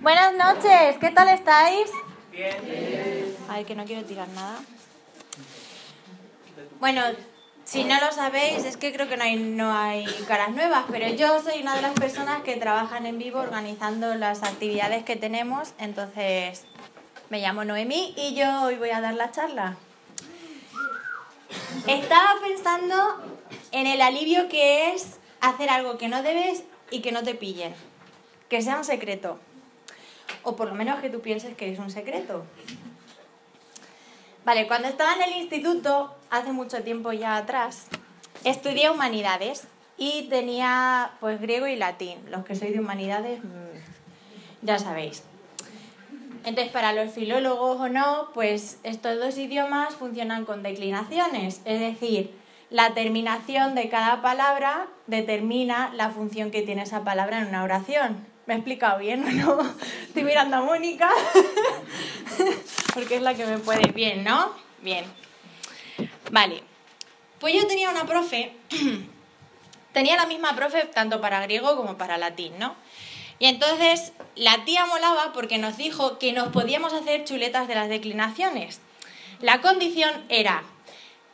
Buenas noches, ¿qué tal estáis? Bien. Ay, que no quiero tirar nada. Bueno, si no lo sabéis, es que creo que no hay, no hay caras nuevas, pero yo soy una de las personas que trabajan en vivo organizando las actividades que tenemos, entonces me llamo Noemí y yo hoy voy a dar la charla. Estaba pensando en el alivio que es hacer algo que no debes y que no te pillen, que sea un secreto, o por lo menos que tú pienses que es un secreto. Vale, cuando estaba en el instituto, hace mucho tiempo ya atrás, estudié humanidades y tenía pues griego y latín. Los que sois de humanidades mm, ya sabéis. Entonces, para los filólogos o no, pues estos dos idiomas funcionan con declinaciones, es decir, la terminación de cada palabra determina la función que tiene esa palabra en una oración. ¿Me he explicado bien o no? Estoy mirando a Mónica, porque es la que me puede bien, ¿no? Bien. Vale. Pues yo tenía una profe, tenía la misma profe tanto para griego como para latín, ¿no? Y entonces la tía molaba porque nos dijo que nos podíamos hacer chuletas de las declinaciones. La condición era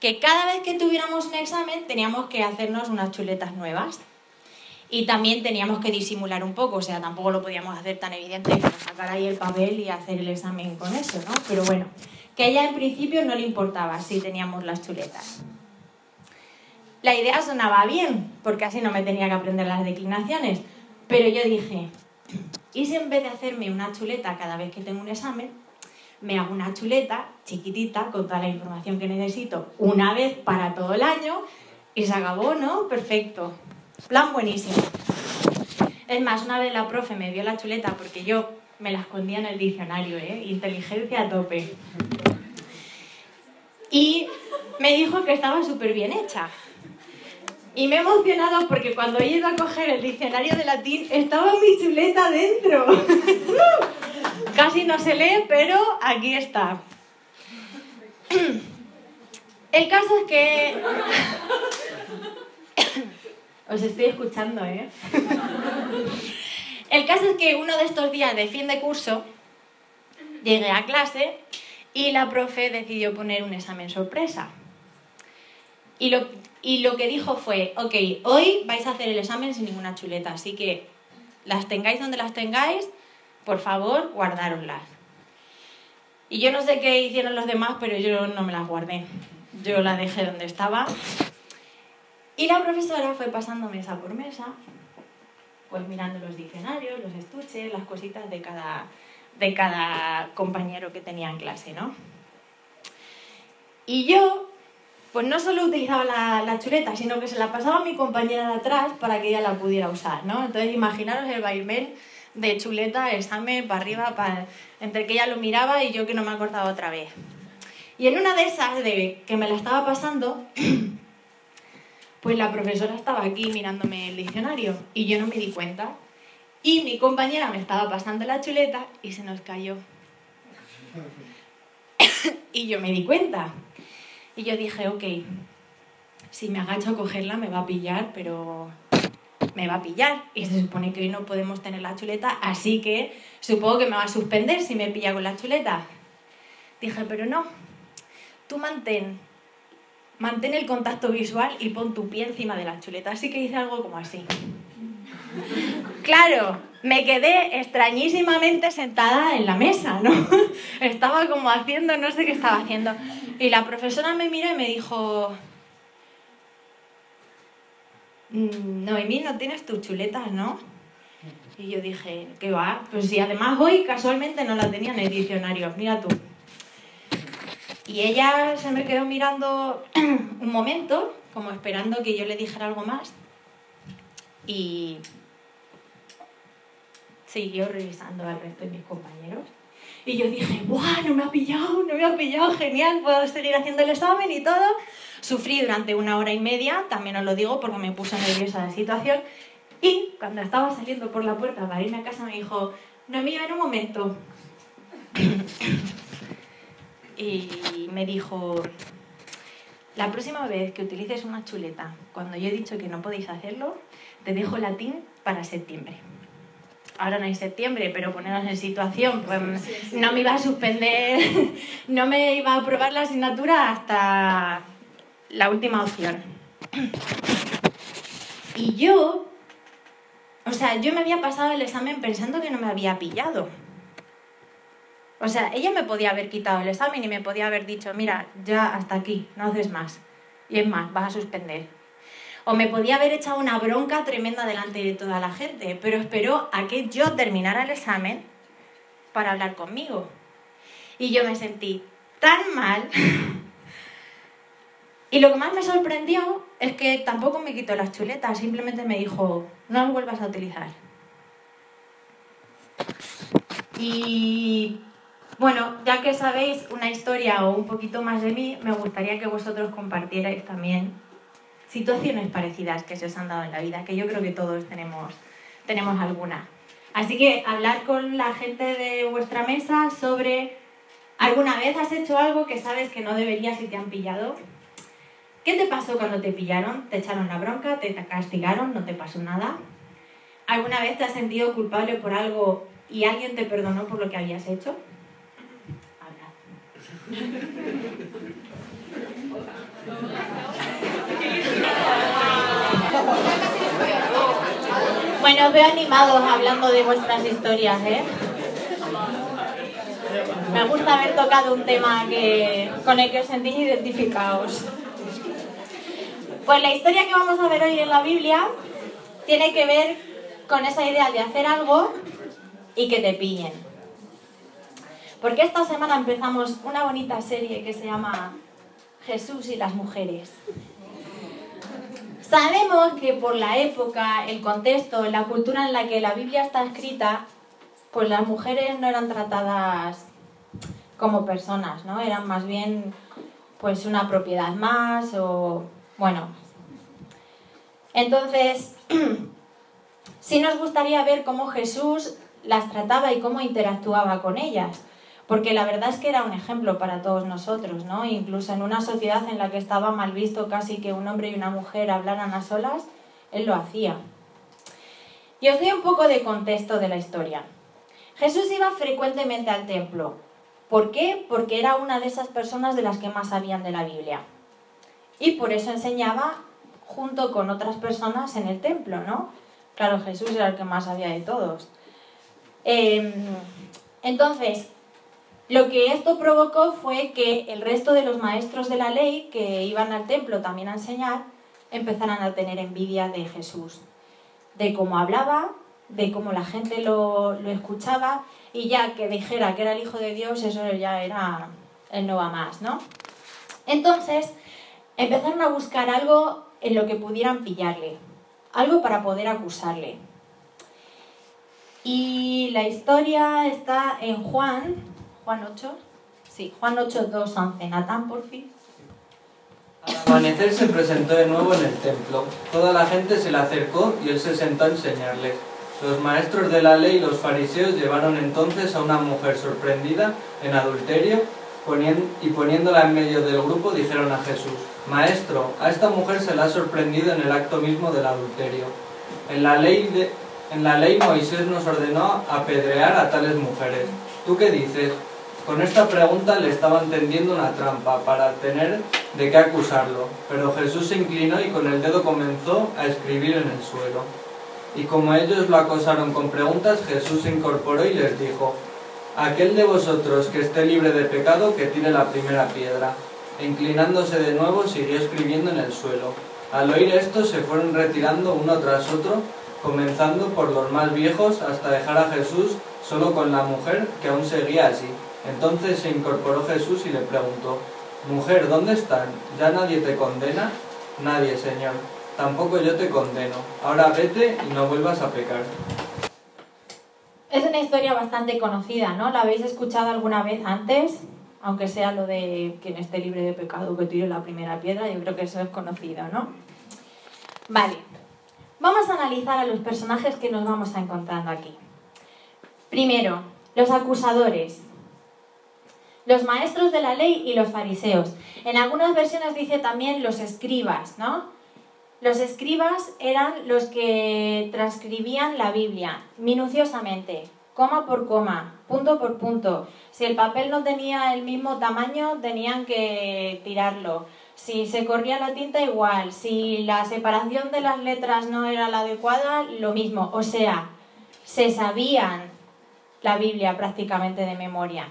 que cada vez que tuviéramos un examen teníamos que hacernos unas chuletas nuevas. Y también teníamos que disimular un poco, o sea, tampoco lo podíamos hacer tan evidente sacar ahí el papel y hacer el examen con eso, ¿no? Pero bueno, que a ella en principio no le importaba si teníamos las chuletas. La idea sonaba bien, porque así no me tenía que aprender las declinaciones, pero yo dije, ¿y si en vez de hacerme una chuleta cada vez que tengo un examen, me hago una chuleta chiquitita con toda la información que necesito una vez para todo el año y se acabó, ¿no? Perfecto. Plan buenísimo. Es más, una vez la profe me dio la chuleta porque yo me la escondía en el diccionario, ¿eh? Inteligencia a tope. Y me dijo que estaba súper bien hecha. Y me he emocionado porque cuando he ido a coger el diccionario de latín estaba mi chuleta dentro. Casi no se lee, pero aquí está. El caso es que os estoy escuchando, ¿eh? El caso es que uno de estos días de fin de curso llegué a clase y la profe decidió poner un examen sorpresa. Y lo, y lo que dijo fue, ok, hoy vais a hacer el examen sin ninguna chuleta, así que las tengáis donde las tengáis, por favor, guardároslas. Y yo no sé qué hicieron los demás, pero yo no me las guardé. Yo las dejé donde estaba y la profesora fue pasando mesa por mesa, pues mirando los diccionarios, los estuches, las cositas de cada, de cada compañero que tenía en clase, ¿no? Y yo, pues no solo utilizaba la, la, chuleta, sino que se la pasaba a mi compañera de atrás para que ella la pudiera usar, ¿no? Entonces imaginaros el vaivén de chuleta, examen, para arriba, para... entre que ella lo miraba y yo que no me acordaba otra vez. Y en una de esas, de que me la estaba pasando, pues la profesora estaba aquí mirándome el diccionario y yo no me di cuenta. Y mi compañera me estaba pasando la chuleta y se nos cayó. y yo me di cuenta. Y yo dije, ok, si me agacho a cogerla me va a pillar, pero me va a pillar. Y se supone que hoy no podemos tener la chuleta, así que supongo que me va a suspender si me pilla con la chuleta. Dije, pero no, tú mantén mantén el contacto visual y pon tu pie encima de la chuleta. Así que hice algo como así. Claro, me quedé extrañísimamente sentada en la mesa, ¿no? Estaba como haciendo, no sé qué estaba haciendo. Y la profesora me miró y me dijo, mm, Noemí, no tienes tus chuletas, ¿no? Y yo dije, ¿qué va? Pues si además hoy casualmente no la tenía en el diccionario, mira tú. Y ella se me quedó mirando un momento, como esperando que yo le dijera algo más. Y siguió revisando al resto de mis compañeros. Y yo dije, ¡buah! No me ha pillado, no me ha pillado, genial, puedo seguir haciendo el examen y todo. Sufrí durante una hora y media, también os lo digo porque me puso nerviosa la situación. Y cuando estaba saliendo por la puerta para irme a casa me dijo, no, mira, en un momento y me dijo, la próxima vez que utilices una chuleta, cuando yo he dicho que no podéis hacerlo, te dejo latín para septiembre. ahora no hay septiembre, pero ponernos en situación, pues no me iba a suspender, no me iba a aprobar la asignatura hasta la última opción. Y yo, o sea, yo me había pasado el examen pensando que no me había pillado. O sea, ella me podía haber quitado el examen y me podía haber dicho, mira, ya hasta aquí, no haces más. Y es más, vas a suspender. O me podía haber echado una bronca tremenda delante de toda la gente, pero esperó a que yo terminara el examen para hablar conmigo. Y yo me sentí tan mal. y lo que más me sorprendió es que tampoco me quitó las chuletas, simplemente me dijo, no las vuelvas a utilizar. Y bueno, ya que sabéis una historia o un poquito más de mí, me gustaría que vosotros compartierais también situaciones parecidas que se os han dado en la vida, que yo creo que todos tenemos, tenemos alguna. Así que hablar con la gente de vuestra mesa sobre alguna vez has hecho algo que sabes que no deberías y te han pillado. ¿Qué te pasó cuando te pillaron? ¿Te echaron la bronca? ¿Te castigaron? ¿No te pasó nada? ¿Alguna vez te has sentido culpable por algo y alguien te perdonó por lo que habías hecho? Bueno, os veo animados hablando de vuestras historias, ¿eh? Me gusta haber tocado un tema que, con el que os sentís identificados. Pues la historia que vamos a ver hoy en la Biblia tiene que ver con esa idea de hacer algo y que te pillen. Porque esta semana empezamos una bonita serie que se llama Jesús y las mujeres. Sabemos que por la época, el contexto, la cultura en la que la Biblia está escrita, pues las mujeres no eran tratadas como personas, ¿no? Eran más bien pues una propiedad más o bueno. Entonces, sí nos gustaría ver cómo Jesús las trataba y cómo interactuaba con ellas porque la verdad es que era un ejemplo para todos nosotros, ¿no? Incluso en una sociedad en la que estaba mal visto casi que un hombre y una mujer hablaran a solas, él lo hacía. Y os doy un poco de contexto de la historia. Jesús iba frecuentemente al templo. ¿Por qué? Porque era una de esas personas de las que más sabían de la Biblia. Y por eso enseñaba junto con otras personas en el templo, ¿no? Claro, Jesús era el que más sabía de todos. Em, entonces, lo que esto provocó fue que el resto de los maestros de la ley que iban al templo también a enseñar empezaran a tener envidia de Jesús, de cómo hablaba, de cómo la gente lo, escuchaba y ya que dijera que era el Hijo de Dios, eso ya era el no va más, ¿no? Entonces empezaron a buscar algo en lo que pudieran pillarle, algo para poder acusarle. Y la historia está en Juan, Juan 8. Sí, Juan 8, 2, 11. Natán, por fin. Al amanecer se presentó de nuevo en el templo. Toda la gente se le acercó y él se sentó a enseñarles. Los maestros de la ley y los fariseos llevaron entonces a una mujer sorprendida en adulterio y poniéndola en medio del grupo dijeron a Jesús, Maestro, a esta mujer se la ha sorprendido en el acto mismo del adulterio. En la ley, de, en la ley Moisés nos ordenó apedrear a tales mujeres. ¿Tú qué dices? Con esta pregunta le estaban tendiendo una trampa para tener de qué acusarlo, pero Jesús se inclinó y con el dedo comenzó a escribir en el suelo. Y como ellos lo acosaron con preguntas, Jesús se incorporó y les dijo, Aquel de vosotros que esté libre de pecado, que tire la primera piedra. E inclinándose de nuevo, siguió escribiendo en el suelo. Al oír esto, se fueron retirando uno tras otro, comenzando por los más viejos hasta dejar a Jesús solo con la mujer que aún seguía así. Entonces se incorporó Jesús y le preguntó, Mujer, ¿dónde están? ¿Ya nadie te condena? Nadie, Señor. Tampoco yo te condeno. Ahora vete y no vuelvas a pecar. Es una historia bastante conocida, ¿no? ¿La habéis escuchado alguna vez antes? Aunque sea lo de quien esté libre de pecado que tire la primera piedra, yo creo que eso es conocido, ¿no? Vale. Vamos a analizar a los personajes que nos vamos encontrando aquí. Primero, los acusadores los maestros de la ley y los fariseos. En algunas versiones dice también los escribas, ¿no? Los escribas eran los que transcribían la Biblia minuciosamente, coma por coma, punto por punto. Si el papel no tenía el mismo tamaño, tenían que tirarlo. Si se corría la tinta, igual. Si la separación de las letras no era la adecuada, lo mismo. O sea, se sabían la Biblia prácticamente de memoria.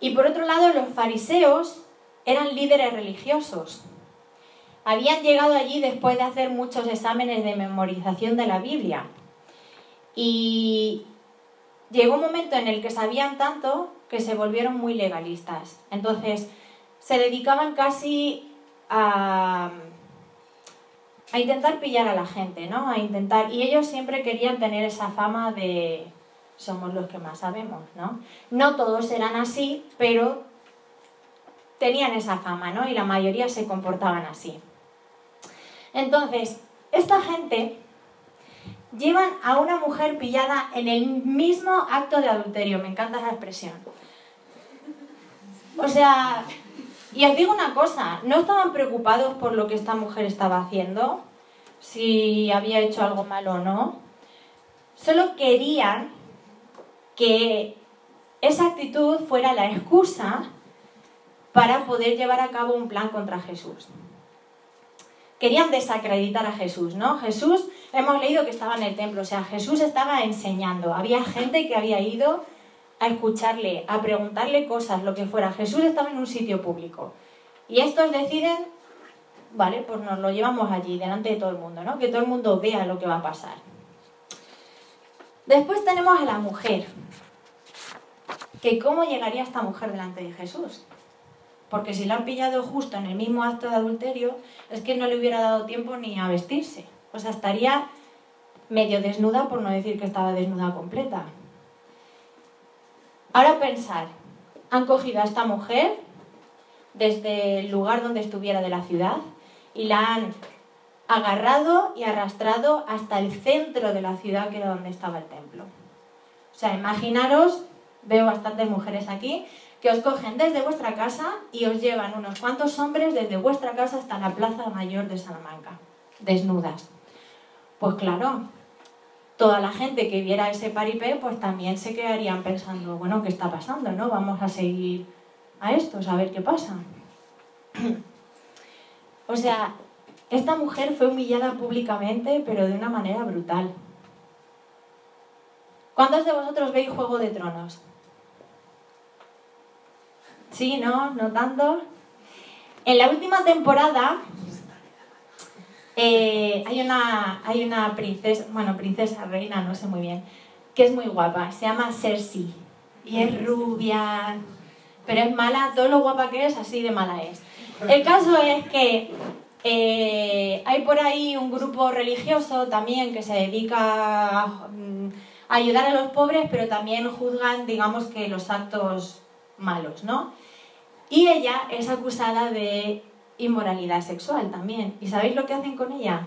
Y por otro lado, los fariseos eran líderes religiosos. Habían llegado allí después de hacer muchos exámenes de memorización de la Biblia. Y llegó un momento en el que sabían tanto que se volvieron muy legalistas. Entonces, se dedicaban casi a, a intentar pillar a la gente, ¿no? A intentar. Y ellos siempre querían tener esa fama de somos los que más sabemos, ¿no? No todos eran así, pero tenían esa fama, ¿no? Y la mayoría se comportaban así. Entonces, esta gente llevan a una mujer pillada en el mismo acto de adulterio. Me encanta esa expresión. O sea, y os digo una cosa, no estaban preocupados por lo que esta mujer estaba haciendo, si había hecho algo malo o no. Solo querían que esa actitud fuera la excusa para poder llevar a cabo un plan contra Jesús. Querían desacreditar a Jesús, ¿no? Jesús, hemos leído que estaba en el templo, o sea, Jesús estaba enseñando, había gente que había ido a escucharle, a preguntarle cosas, lo que fuera. Jesús estaba en un sitio público. Y estos deciden, vale, pues nos lo llevamos allí, delante de todo el mundo, ¿no? Que todo el mundo vea lo que va a pasar. Después tenemos a la mujer. Que cómo llegaría esta mujer delante de Jesús. Porque si la han pillado justo en el mismo acto de adulterio, es que no le hubiera dado tiempo ni a vestirse. O sea, estaría medio desnuda, por no decir que estaba desnuda completa. Ahora pensar, han cogido a esta mujer desde el lugar donde estuviera de la ciudad y la han agarrado y arrastrado hasta el centro de la ciudad, que era donde estaba el templo. O sea, imaginaros, veo bastantes mujeres aquí, que os cogen desde vuestra casa y os llevan unos cuantos hombres desde vuestra casa hasta la Plaza Mayor de Salamanca, desnudas. Pues claro, toda la gente que viera ese paripé, pues también se quedarían pensando, bueno, ¿qué está pasando? ¿No? Vamos a seguir a esto, a ver qué pasa. o sea, esta mujer fue humillada públicamente, pero de una manera brutal. ¿Cuántos de vosotros veis Juego de Tronos? Sí, ¿no? ¿No tanto? En la última temporada eh, hay, una, hay una princesa, bueno, princesa, reina, no sé muy bien, que es muy guapa, se llama Cersei. Y es rubia, pero es mala, todo lo guapa que es, así de mala es. El caso es que eh, hay por ahí un grupo religioso también que se dedica a, mm, ayudar a los pobres, pero también juzgan, digamos que los actos malos, ¿no? Y ella es acusada de inmoralidad sexual también. ¿Y sabéis lo que hacen con ella?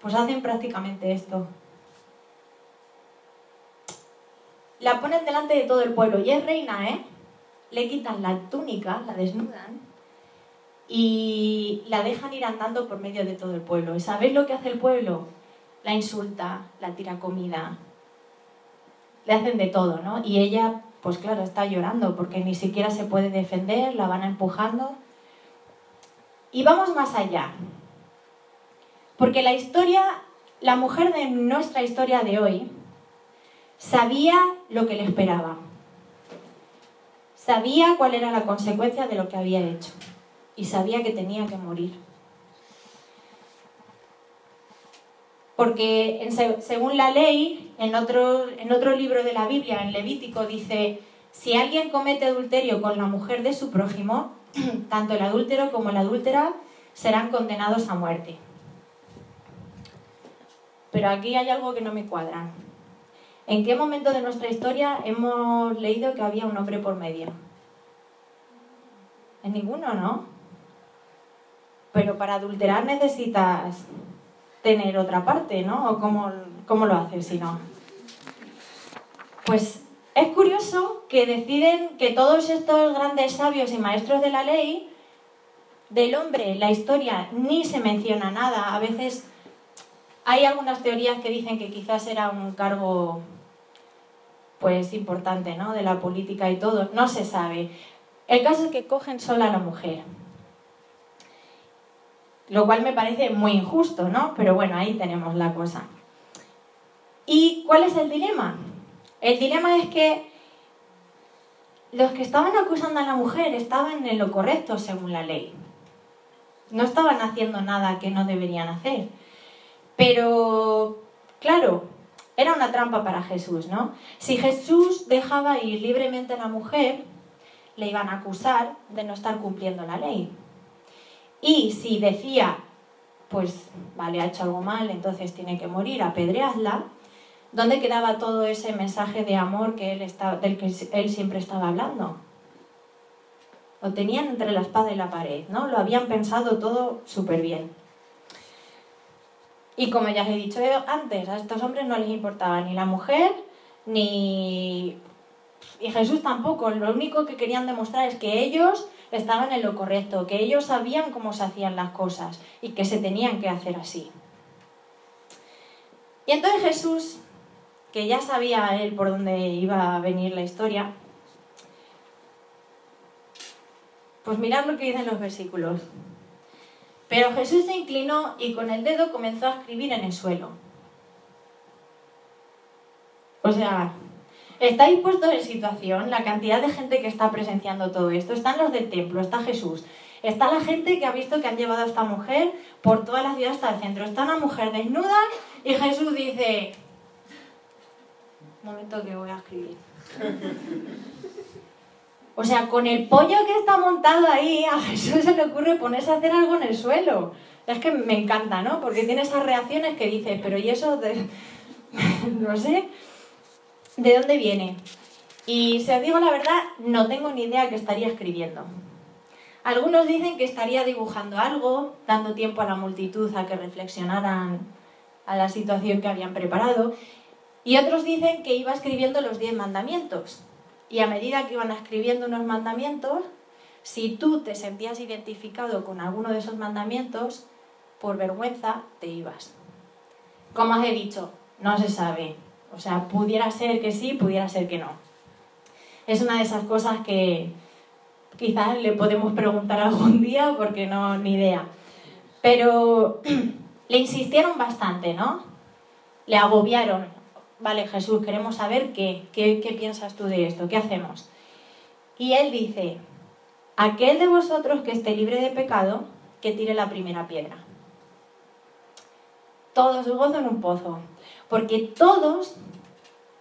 Pues hacen prácticamente esto. La ponen delante de todo el pueblo y es reina, ¿eh? Le quitan la túnica, la desnudan y la dejan ir andando por medio de todo el pueblo. ¿Y sabéis lo que hace el pueblo? La insulta, la tira comida, le hacen de todo, ¿no? Y ella, pues claro, está llorando porque ni siquiera se puede defender, la van empujando. Y vamos más allá. Porque la historia, la mujer de nuestra historia de hoy, sabía lo que le esperaba. Sabía cuál era la consecuencia de lo que había hecho y sabía que tenía que morir. Porque según la ley, en otro, en otro libro de la Biblia, en Levítico, dice, si alguien comete adulterio con la mujer de su prójimo, tanto el adúltero como la adúltera serán condenados a muerte. Pero aquí hay algo que no me cuadra. ¿En qué momento de nuestra historia hemos leído que había un hombre por medio? En ninguno, ¿no? Pero para adulterar necesitas tener otra parte, ¿no? ¿O cómo, lo haces si no? Pues es curioso que deciden que todos estos grandes sabios y maestros de la ley Del hombre, la historia ni se menciona nada. A veces hay algunas teorías que dicen que quizás era un cargo pues importante, ¿no? De la política y todo. No se sabe. El caso es que cogen sola a la mujer. Lo cual me parece muy injusto, ¿no? Pero bueno, ahí tenemos la cosa. ¿Y cuál es el dilema? El dilema es que los que estaban acusando a la mujer estaban en lo correcto según la ley. No estaban haciendo nada que no deberían hacer. Pero, claro, era una trampa para Jesús, ¿no? Si Jesús dejaba ir libremente a la mujer, le iban a acusar de no estar cumpliendo la ley. Y si decía, pues vale, ha hecho algo mal, entonces tiene que morir, apedreadla, ¿dónde quedaba todo ese mensaje de amor que él estaba, del que él siempre estaba hablando? Lo tenían entre la espada y la pared, ¿no? Lo habían pensado todo súper bien. Y como ya os he dicho antes, a estos hombres no les importaba ni la mujer, ni... Y Jesús tampoco. Lo único que querían demostrar es que ellos estaban en lo correcto, que ellos sabían cómo se hacían las cosas y que se tenían que hacer así. Y entonces Jesús, que ya sabía él por dónde iba a venir la historia, pues mirad lo que dicen los versículos. Pero Jesús se inclinó y con el dedo comenzó a escribir en el suelo. O sea, ¿estáis puestos en situación? La cantidad de gente que está presenciando todo esto. Están los del templo, está Jesús. Está la gente que ha visto que han llevado a esta mujer por toda la ciudad hasta el centro. Está una mujer desnuda y Jesús dice... Momento que voy a escribir. O sea, con el pollo que está montado ahí, a Jesús se le ocurre ponerse a hacer algo en el suelo. Es que me encanta, ¿no? Porque tiene esas reacciones que dices, pero ¿y eso de... no sé, ¿de dónde viene? Y si os digo la verdad, no tengo ni idea qué estaría escribiendo. Algunos dicen que estaría dibujando algo, dando tiempo a la multitud a que reflexionaran a la situación que habían preparado. Y otros dicen que iba escribiendo los diez mandamientos, y a medida que iban escribiendo unos mandamientos, si tú te sentías identificado con alguno de esos mandamientos, por vergüenza te ibas. Como os he dicho, no se sabe. O sea, pudiera ser que sí, pudiera ser que no. Es una de esas cosas que quizás le podemos preguntar algún día porque no, ni idea. Pero le insistieron bastante, ¿no? Le agobiaron vale Jesús, queremos saber qué, qué, piensas tú de esto, qué hacemos. Y él dice, aquel de vosotros que esté libre de pecado, que tire la primera piedra. Todos gozo en un pozo, porque todos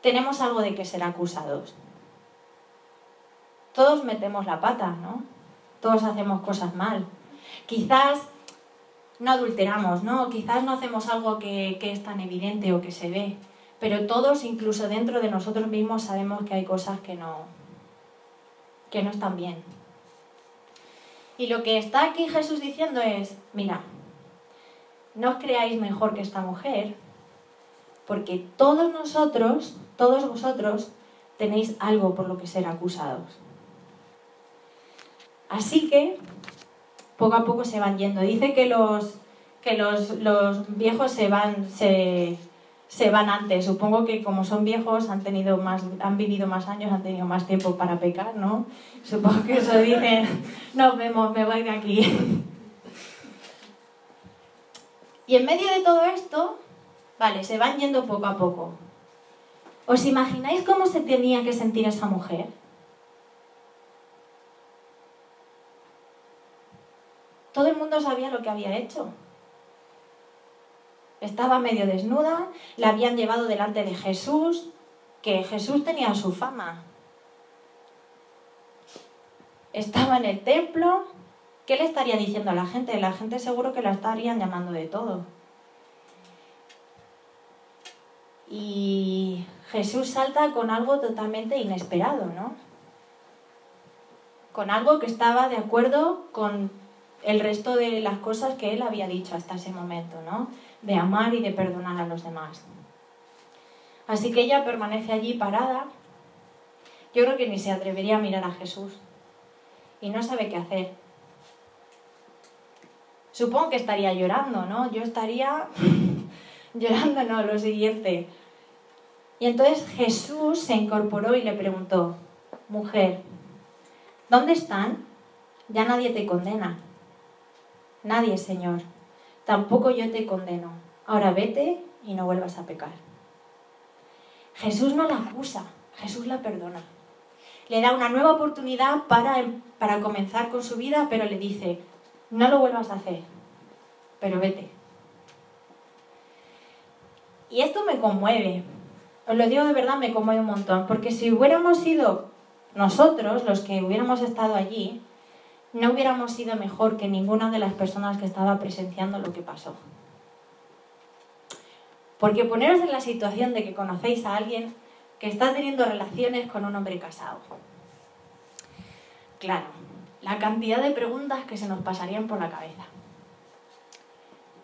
tenemos algo de que ser acusados. Todos metemos la pata, ¿no? Todos hacemos cosas mal. Quizás no adulteramos, ¿no? Quizás no hacemos algo que, que es tan evidente o que se ve pero todos, incluso dentro de nosotros mismos, sabemos que hay cosas que no, que no están bien. Y lo que está aquí Jesús diciendo es, mira, no os creáis mejor que esta mujer, porque todos nosotros, todos vosotros, tenéis algo por lo que ser acusados. Así que, poco a poco se van yendo. Dice que los, que los, los viejos se van, se, se van antes. Supongo que como son viejos, han, tenido más, han vivido más años, han tenido más tiempo para pecar, ¿no? Supongo que eso dicen, nos vemos, me voy de aquí. Y en medio de todo esto, vale, se van yendo poco a poco. ¿Os imagináis cómo se tenía que sentir esa mujer? Todo el mundo sabía lo que había hecho. Estaba medio desnuda, la habían llevado delante de Jesús, que Jesús tenía su fama. Estaba en el templo. ¿Qué le estaría diciendo a la gente? La gente seguro que la estarían llamando de todo. Y Jesús salta con algo totalmente inesperado, ¿no? Con algo que estaba de acuerdo con el resto de las cosas que él había dicho hasta ese momento, ¿no? de amar y de perdonar a los demás. Así que ella permanece allí parada. Yo creo que ni se atrevería a mirar a Jesús y no sabe qué hacer. Supongo que estaría llorando, ¿no? Yo estaría llorando, no, lo siguiente. Y entonces Jesús se incorporó y le preguntó, mujer, ¿dónde están? Ya nadie te condena. Nadie, Señor. Tampoco yo te condeno. Ahora vete y no vuelvas a pecar. Jesús no la acusa, Jesús la perdona. Le da una nueva oportunidad para, para comenzar con su vida, pero le dice, no lo vuelvas a hacer, pero vete. Y esto me conmueve, os lo digo de verdad, me conmueve un montón, porque si hubiéramos sido nosotros los que hubiéramos estado allí, no hubiéramos sido mejor que ninguna de las personas que estaba presenciando lo que pasó. Porque poneros en la situación de que conocéis a alguien que está teniendo relaciones con un hombre casado. Claro, la cantidad de preguntas que se nos pasarían por la cabeza.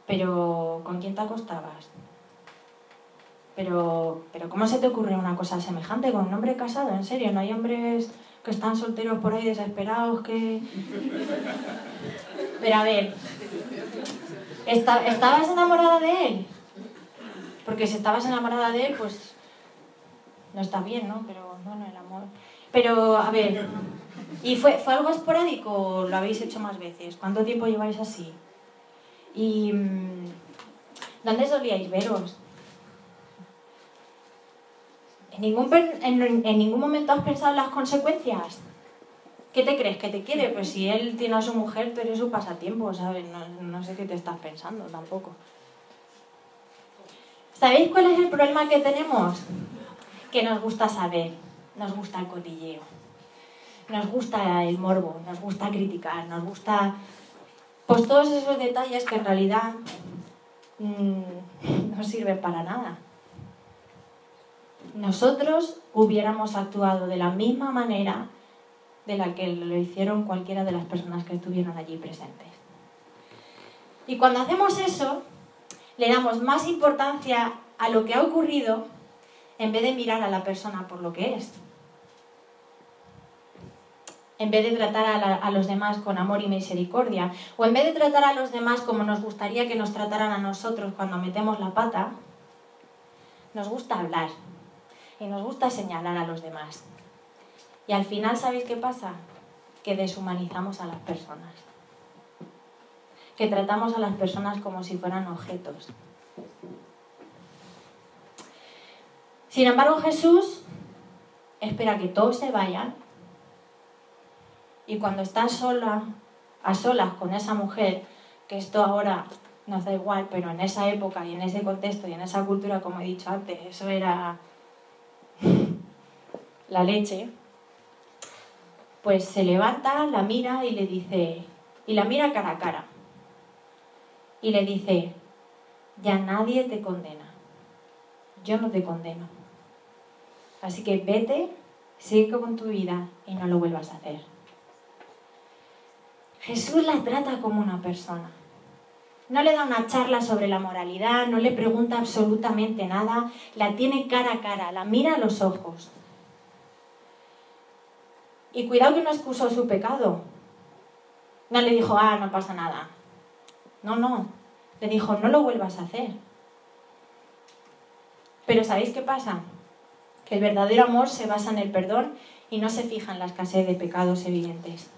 Pero, ¿con quién te acostabas? Pero, pero ¿cómo se te ocurre una cosa semejante con un hombre casado? ¿En serio? ¿No hay hombres que están solteros por ahí desesperados que... Pero a ver, ¿estabas enamorada de él? Porque si estabas enamorada de él, pues no está bien, ¿no? Pero bueno, el amor... Pero, a ver, ¿y fue, fue algo esporádico o lo habéis hecho más veces? ¿Cuánto tiempo lleváis así? ¿Y mm, dónde solíais veros? ¿En ningún, en, ningún momento has pensado en las consecuencias? ¿Qué te crees? ¿Que te quiere? Pues si él tiene a su mujer, tú eres su pasatiempo, ¿sabes? No, sé qué te estás pensando tampoco. ¿Sabéis cuál es el problema que tenemos? Que nos gusta saber, nos gusta el cotilleo, nos gusta el morbo, nos gusta criticar, nos gusta pues todos esos detalles que en realidad mmm, no sirven para nada nosotros hubiéramos actuado de la misma manera de la que lo hicieron cualquiera de las personas que estuvieron allí presentes. Y cuando hacemos eso, le damos más importancia a lo que ha ocurrido en vez de mirar a la persona por lo que es. En vez de tratar a, los demás con amor y misericordia, o en vez de tratar a los demás como nos gustaría que nos trataran a nosotros cuando metemos la pata, nos gusta hablar, y nos gusta señalar a los demás. Y al final, ¿sabéis qué pasa? Que deshumanizamos a las personas. Que tratamos a las personas como si fueran objetos. Sin embargo, Jesús espera que todos se vayan y cuando está sola, a solas con esa mujer, que esto ahora nos da igual, pero en esa época y en ese contexto y en esa cultura, como he dicho antes, eso era la leche, pues se levanta, la mira y le dice, y la mira cara a cara, y le dice, ya nadie te condena, yo no te condeno. Así que vete, sigue con tu vida y no lo vuelvas a hacer. Jesús la trata como una persona. No le da una charla sobre la moralidad, no le pregunta absolutamente nada, la tiene cara a cara, la mira a los ojos. Y cuidado que no excusó su pecado. No le dijo, ah, no pasa nada. No, no. Le dijo, no lo vuelvas a hacer. Pero ¿sabéis qué pasa? Que el verdadero amor se basa en el perdón y no se fija en la escasez de pecados evidentes.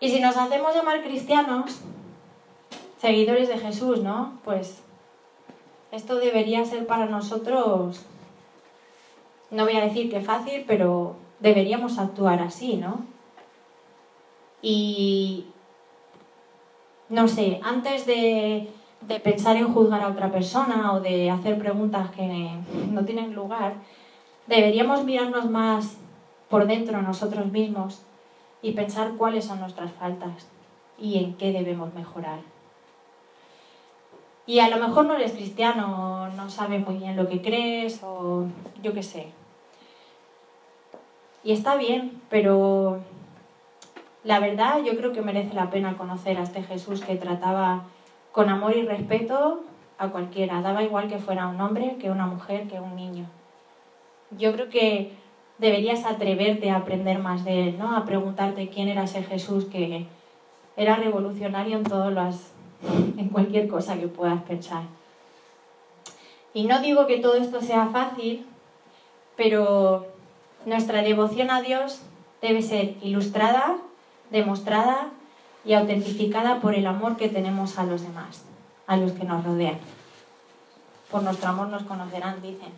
Y si nos hacemos llamar cristianos, seguidores de Jesús, ¿no? Pues esto debería ser para nosotros, no voy a decir que fácil, pero deberíamos actuar así, ¿no? Y, no sé, antes de, pensar en juzgar a otra persona o de hacer preguntas que no tienen lugar, deberíamos mirarnos más por dentro nosotros mismos y pensar cuáles son nuestras faltas y en qué debemos mejorar. Y a lo mejor no eres cristiano, no sabes muy bien lo que crees o yo qué sé. Y está bien, pero la verdad yo creo que merece la pena conocer a este Jesús que trataba con amor y respeto a cualquiera. Daba igual que fuera un hombre, que una mujer, que un niño. Yo creo que deberías atreverte a aprender más de él, ¿no? A preguntarte quién era ese Jesús que, era revolucionario en todas las, en cualquier cosa que puedas pensar. Y no digo que todo esto sea fácil, pero nuestra devoción a Dios debe ser ilustrada, demostrada y autentificada por el amor que tenemos a los demás, a los que nos rodean. Por nuestro amor nos conocerán, dicen.